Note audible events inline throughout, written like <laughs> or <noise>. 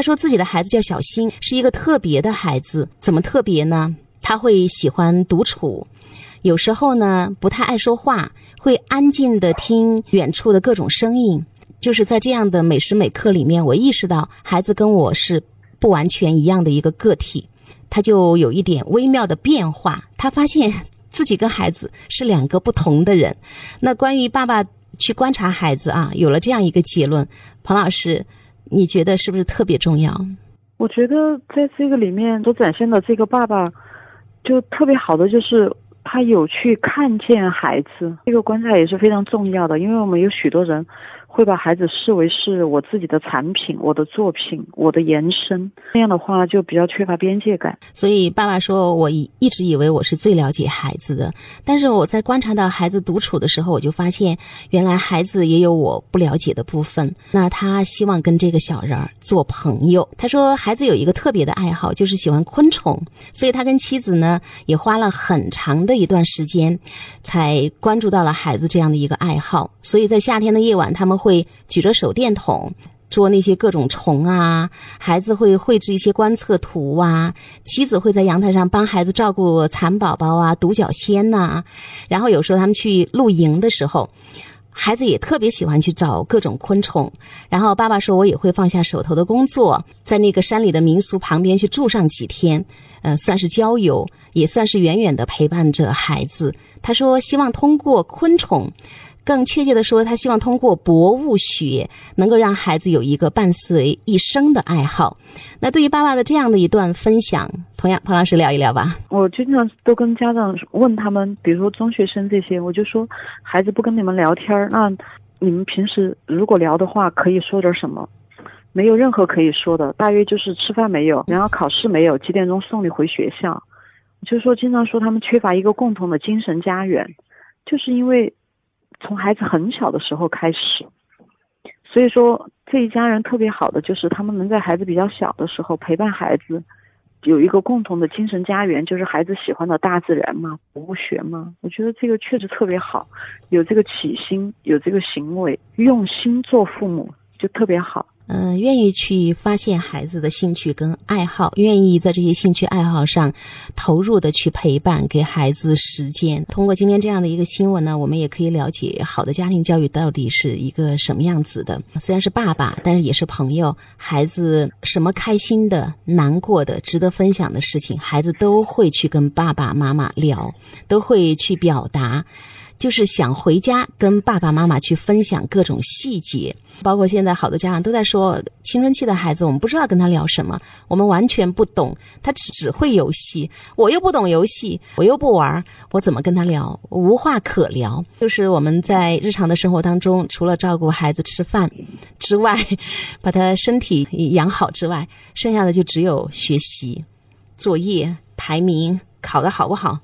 他说自己的孩子叫小新，是一个特别的孩子。怎么特别呢？他会喜欢独处，有时候呢不太爱说话，会安静的听远处的各种声音。就是在这样的每时每刻里面，我意识到孩子跟我是不完全一样的一个个体，他就有一点微妙的变化。他发现 <laughs> 自己跟孩子是两个不同的人。那关于爸爸去观察孩子啊，有了这样一个结论，彭老师，你觉得是不是特别重要？我觉得在这个里面所展现的这个爸爸，就特别好的就是他有去看见孩子，这个观察也是非常重要的，因为我们有许多人。会把孩子视为是我自己的产品、我的作品、我的延伸，那样的话就比较缺乏边界感。所以爸爸说，我一一直以为我是最了解孩子的，但是我在观察到孩子独处的时候，我就发现原来孩子也有我不了解的部分。那他希望跟这个小人儿做朋友。他说，孩子有一个特别的爱好，就是喜欢昆虫，所以他跟妻子呢也花了很长的一段时间，才关注到了孩子这样的一个爱好。所以在夏天的夜晚，他们。会举着手电筒捉那些各种虫啊，孩子会绘制一些观测图啊，妻子会在阳台上帮孩子照顾蚕宝宝啊、独角仙呐。然后有时候他们去露营的时候，孩子也特别喜欢去找各种昆虫。然后爸爸说，我也会放下手头的工作，在那个山里的民俗旁边去住上几天，呃，算是郊游，也算是远远的陪伴着孩子。他说，希望通过昆虫。更确切的说，他希望通过博物学能够让孩子有一个伴随一生的爱好。那对于爸爸的这样的一段分享，同样彭老师聊一聊吧。我经常都跟家长问他们，比如说中学生这些，我就说孩子不跟你们聊天那你们平时如果聊的话，可以说点什么？没有任何可以说的，大约就是吃饭没有，然后考试没有，几点钟送你回学校？就是说，经常说他们缺乏一个共同的精神家园，就是因为。从孩子很小的时候开始，所以说这一家人特别好的就是他们能在孩子比较小的时候陪伴孩子，有一个共同的精神家园，就是孩子喜欢的大自然嘛，博物学嘛。我觉得这个确实特别好，有这个起心，有这个行为，用心做父母就特别好。嗯，愿意去发现孩子的兴趣跟爱好，愿意在这些兴趣爱好上投入的去陪伴，给孩子时间。通过今天这样的一个新闻呢，我们也可以了解好的家庭教育到底是一个什么样子的。虽然是爸爸，但是也是朋友。孩子什么开心的、难过的、值得分享的事情，孩子都会去跟爸爸妈妈聊，都会去表达。就是想回家跟爸爸妈妈去分享各种细节，包括现在好多家长都在说，青春期的孩子我们不知道跟他聊什么，我们完全不懂，他只只会游戏，我又不懂游戏，我又不玩，我怎么跟他聊？无话可聊。就是我们在日常的生活当中，除了照顾孩子吃饭 <laughs> 之外，把他身体养好之外，剩下的就只有学习、作业、排名、考得好不好。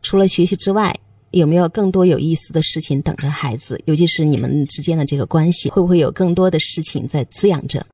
除了学习之外。有没有更多有意思的事情等着孩子？尤其是你们之间的这个关系，会不会有更多的事情在滋养着？